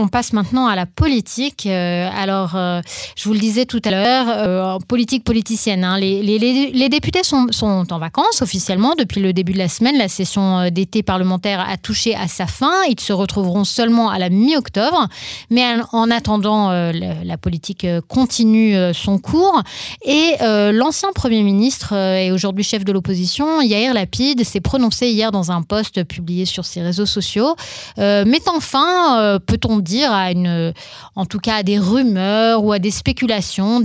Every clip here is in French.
on passe maintenant à la politique. alors, je vous le disais tout à l'heure, politique politicienne. Hein. Les, députés sont, en vacances officiellement depuis le début de la semaine. La session d'été parlementaire a touché à sa fin. Ils se retrouveront seulement à la mi-octobre. Mais en attendant, la, politique continue son cours. Et l'ancien Premier ministre et aujourd'hui chef de l'opposition, Yair Lapide, s'est prononcé hier dans un post publié sur ses réseaux sociaux, euh, mettant fin, euh, peut-on dire, à une, en tout cas à des rumeurs ou à des spéculations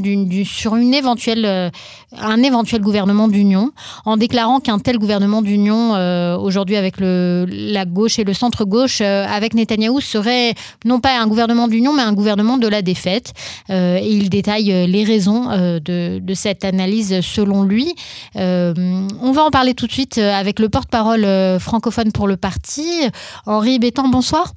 sur une éventuelle, euh, un éventuel gouvernement d'union, en déclarant qu'un tel gouvernement d'union, aujourd'hui avec le, la gauche et le centre-gauche, avec Netanyahou, serait non pas un gouvernement d'union, mais un gouvernement de la défaite. et il détaille les raisons de, de, cette analyse selon lui. on va en parler tout de suite avec le porte-parole francophone pour le parti. Henri Bétan, bonsoir.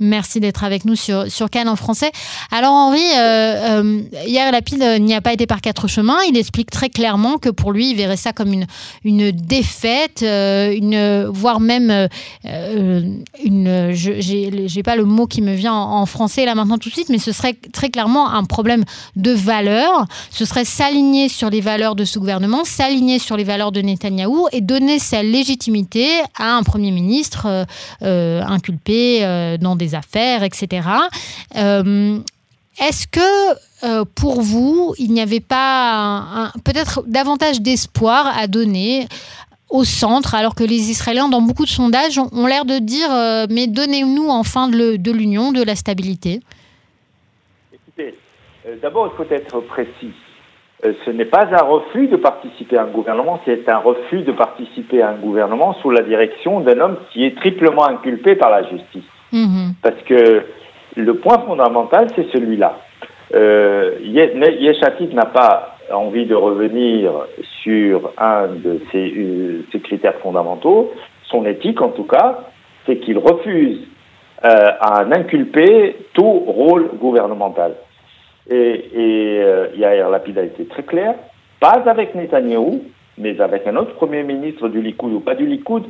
Merci d'être avec nous sur, sur Cannes en français. Alors Henri, euh, euh, hier la pile n'y a pas été par quatre chemins. Il explique très clairement que pour lui, il verrait ça comme une, une défaite, euh, une, voire même une... Je n'ai pas le mot qui me vient en, français là maintenant tout de suite, mais ce serait très clairement un problème de valeur. Ce serait s'aligner sur les valeurs de ce gouvernement, s'aligner sur les valeurs de Netanyahou et donner sa légitimité à un Premier ministre inculpé dans des affaires, etc. Euh, est-ce que euh, pour vous, il n'y avait pas peut-être davantage d'espoir à donner au centre, alors que les Israéliens, dans beaucoup de sondages, ont, l'air de dire euh, mais donnez-nous enfin de l'union, de la stabilité? Écoutez, d'abord, il faut être précis. ce n'est pas un refus de participer à un gouvernement, c'est un refus de participer à un gouvernement sous la direction d'un homme qui est triplement inculpé par la justice. Mhm. Parce que le point fondamental, c'est celui-là. Euh, n'a pas envie de revenir sur un de ses, euh, critères fondamentaux, son éthique en tout cas, c'est qu'il refuse euh, à un inculpé tout rôle gouvernemental. Et, et euh, Yair Lapid a été très clair, pas avec Netanyahou, mais avec un autre Premier ministre du Likoud ou pas du Likoud,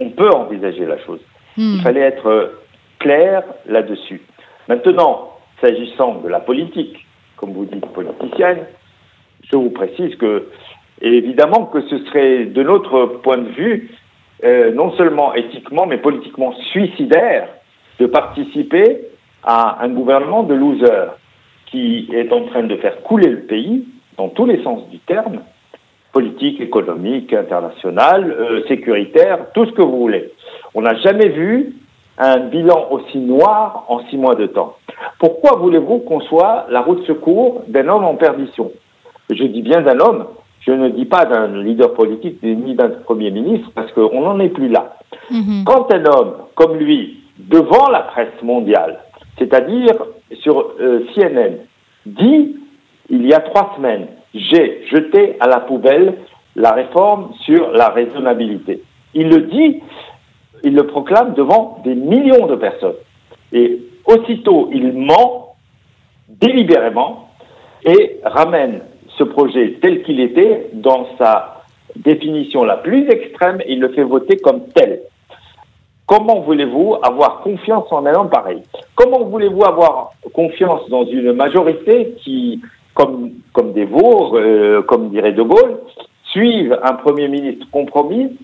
on peut envisager la chose. Hmm. Il fallait être clair là-dessus. Maintenant, s'agissant de la politique, comme vous dites politicienne, je vous précise que, évidemment, que ce serait, de notre point de vue, euh, non seulement éthiquement, mais politiquement suicidaire de participer à un gouvernement de losers qui est en train de faire couler le pays dans tous les sens du terme, politique, économique, international, euh, sécuritaire, tout ce que vous voulez. On n'a jamais vu un bilan aussi noir en six mois de temps. Pourquoi voulez-vous qu'on soit la route de secours d'un homme en perdition? Je dis bien d'un homme, je ne dis pas d'un leader politique ni d'un premier ministre, parce qu'on n'en est plus là. Mhm. Quand un homme comme lui, devant la presse mondiale, c'est-à-dire sur euh, CNN, dit il y a trois semaines, j'ai jeté à la poubelle la réforme sur la raisonnabilité. Il le dit, il le proclame devant des millions de personnes. Et aussitôt, il ment délibérément et ramène ce projet tel qu'il était dans sa définition la plus extrême et il le fait voter comme tel. Comment voulez-vous avoir confiance en un homme pareil? Comment voulez-vous avoir confiance dans une majorité qui, comme, des veaux, euh, comme dirait De Gaulle, suivent un Premier ministre compromis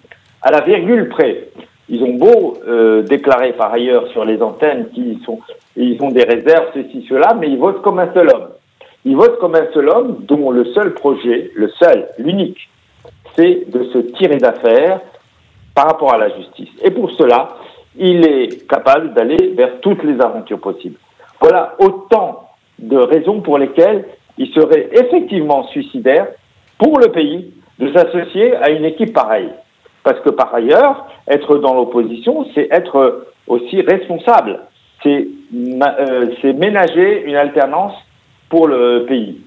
à la virgule près ils ont beau euh, déclarer par ailleurs sur les antennes qu'ils sont, ils ont des réserves, ceci, cela, mais ils votent comme un seul homme. Ils votent comme un seul homme dont le seul projet, le seul, l'unique, c'est de se tirer d'affaire par rapport à la justice. Et pour cela, il est capable d'aller vers toutes les aventures possibles. Voilà autant de raisons pour lesquelles il serait effectivement suicidaire pour le pays de s'associer à une équipe pareille. Parce que par ailleurs, être dans l'opposition, c'est être aussi responsable. C'est euh, ménager une alternance pour le pays.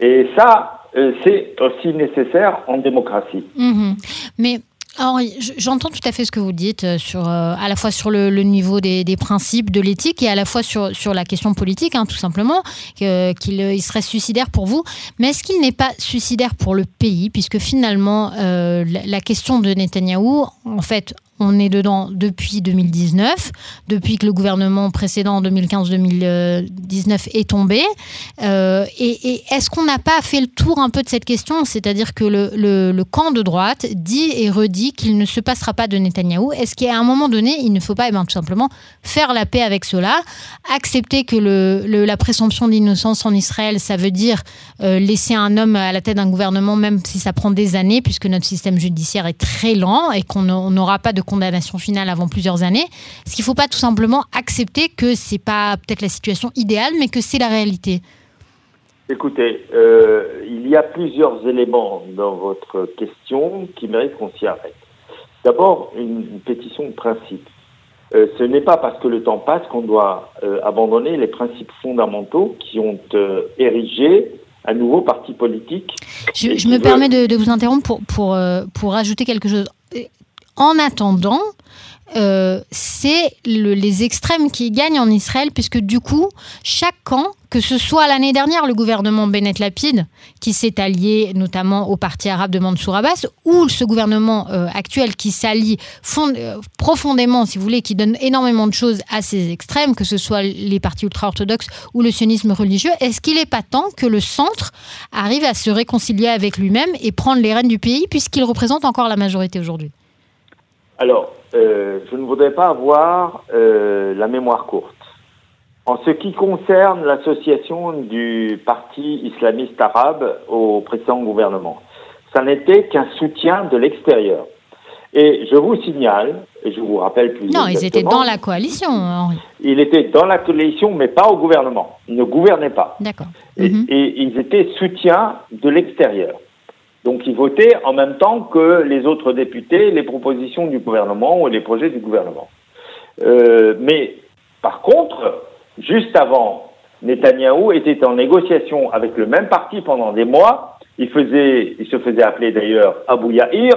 Et ça, euh, c'est aussi nécessaire en démocratie. Mhm. Mais alors, j'entends tout à fait ce que vous dites, euh, sur, euh, à la fois sur le, niveau des, principes, de l'éthique, et à la fois sur, sur la question politique, hein, tout simplement, qu'il euh, serait suicidaire pour vous. Mais est-ce qu'il n'est pas suicidaire pour le pays, puisque finalement, la, question de Netanyahou, en fait, on est dedans depuis 2019, depuis que le gouvernement précédent 2015-2019 est tombé. Euh, et, est-ce qu'on n'a pas fait le tour un peu de cette question? C'est-à-dire que le, camp de droite dit et redit qu'il ne se passera pas de Netanyahou. Est-ce qu'à un moment donné, il ne faut pas eh ben, tout simplement faire la paix avec cela, accepter que la présomption d'innocence en Israël, ça veut dire euh, laisser un homme à la tête d'un gouvernement, même si ça prend des années, puisque notre système judiciaire est très lent et qu'on n'aura pas de condamnation finale avant plusieurs années. Est-ce qu'il ne faut pas tout simplement accepter que c'est pas peut-être la situation idéale, mais que c'est la réalité Écoutez, euh, il y a plusieurs éléments dans votre question qui méritent qu'on s'y arrête. D'abord, une, pétition de principe. Euh, ce n'est pas parce que le temps passe qu'on doit euh, abandonner les principes fondamentaux qui ont érigé un nouveau parti politique. Je, me permets de, vous interrompre pour, pour, pour ajouter quelque chose. En attendant, euh, c'est les extrêmes qui gagnent en Israël, puisque du coup, chaque camp, que ce soit l'année dernière le gouvernement Bennett Lapide, qui s'est allié notamment au parti arabe de Mansour Abbas, ou ce gouvernement euh, actuel qui s'allie euh, profondément, si vous voulez, qui donne énormément de choses à ces extrêmes, que ce soit les partis ultra-orthodoxes ou le sionisme religieux, est-ce qu'il n'est pas temps que le centre arrive à se réconcilier avec lui-même et prendre les rênes du pays, puisqu'il représente encore la majorité aujourd'hui? Alors, euh, je ne voudrais pas avoir euh, la mémoire courte. En ce qui concerne l'association du parti islamiste arabe au précédent gouvernement, ça n'était qu'un soutien de l'extérieur. Et je vous signale, et je vous rappelle plus. Non, ils étaient dans la coalition, Henri. Ils étaient dans la coalition, mais pas au gouvernement. Ils ne gouvernaient pas. D'accord. et, mhm. ils étaient soutien de l'extérieur. Donc ils votaient en même temps que les autres députés les propositions du gouvernement ou les projets du gouvernement. Euh, mais par contre, juste avant, Netanyahou était en négociation avec le même parti pendant des mois. Il, faisait, il se faisait appeler d'ailleurs Abu Yahir.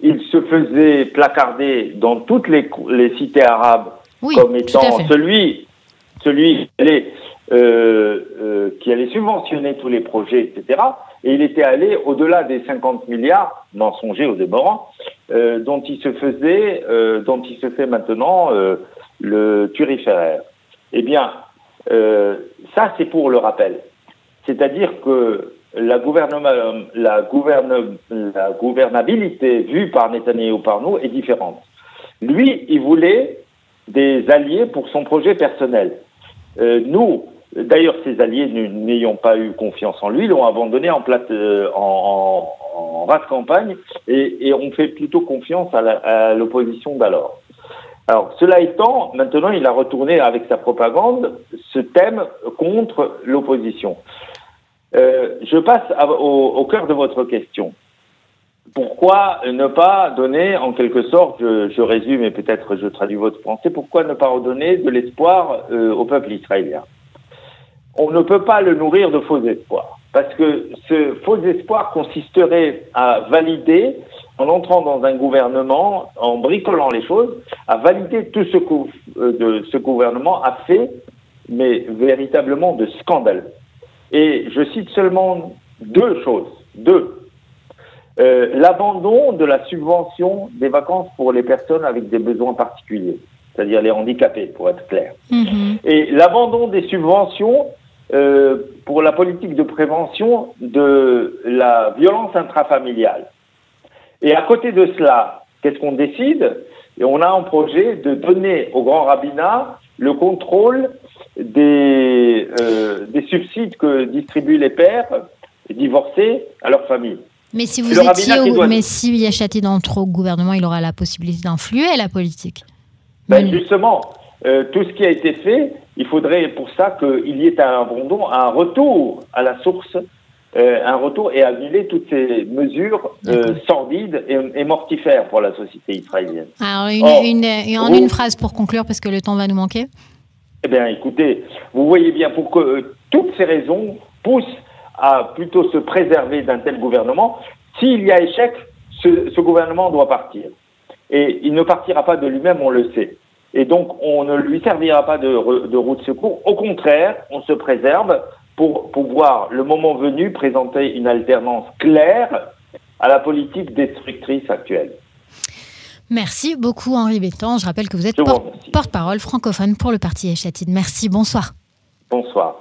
Il se faisait placarder dans toutes les, les cités arabes comme étant celui, celui qui allait, euh, euh, qui allait subventionner tous les projets, etc. Et il était allé au-delà des 50 milliards mensongers au déborant, euh, dont il se faisait, euh, dont il se fait maintenant euh, le turiféraire. Eh bien, euh, ça c'est pour le rappel. C'est-à-dire que la, la, gouvernabilité vue par Netanyahu par nous est différente. Lui, il voulait des alliés pour son projet personnel. Euh, nous, D'ailleurs, ses alliés, n'ayant pas eu confiance en lui, l'ont abandonné en, plate, euh, campagne et, ont fait plutôt confiance à l'opposition d'alors. Alors, cela étant, maintenant, il a retourné avec sa propagande ce thème contre l'opposition. Euh, je passe au, cœur de votre question. Pourquoi ne pas donner, en quelque sorte, je, je résume et peut-être je traduis votre pensée, pourquoi ne pas redonner de l'espoir euh, au peuple israélien? On ne peut pas le nourrir de faux espoirs. Parce que ce faux espoir consisterait à valider, en entrant dans un gouvernement, en bricolant les choses, à valider tout ce que euh, ce gouvernement a fait, mais véritablement de scandale. Et je cite seulement deux choses. Deux. Euh, l'abandon de la subvention des vacances pour les personnes avec des besoins particuliers, c'est-à-dire les handicapés, pour être clair. Mm-hmm. Et l'abandon des subventions euh, pour la politique de prévention de la violence intrafamiliale. Et à côté de cela, qu'est-ce qu'on décide? Et on a un projet de donner au grand rabbinat le contrôle des, euh, des subsides que distribuent les pères divorcés à leur famille. Mais si vous étiez au, mais si Yachati d'entre au gouvernement, il aura la possibilité d'influer la politique. Ben justement, euh, tout ce qui a été fait, il faudrait pour ça qu'il y ait un abandon, un retour à la source, euh, un retour et annuler toutes ces mesures euh, sordides et, mortifères pour la société israélienne. Alors, une, en une phrase pour conclure, parce que le temps va nous manquer. Eh bien, écoutez, vous voyez bien, pour que toutes ces raisons poussent à plutôt se préserver d'un tel gouvernement, s'il y a échec, ce, ce gouvernement doit partir. Et il ne partira pas de lui-même, on le sait. Et donc, on ne lui servira pas de, de roue de secours. Au contraire, on se préserve pour pouvoir, le moment venu, présenter une alternance claire à la politique destructrice actuelle. Merci beaucoup Henri Bétan. Je rappelle que vous êtes porte-parole francophone pour le parti Echatine. Merci, bonsoir. Bonsoir.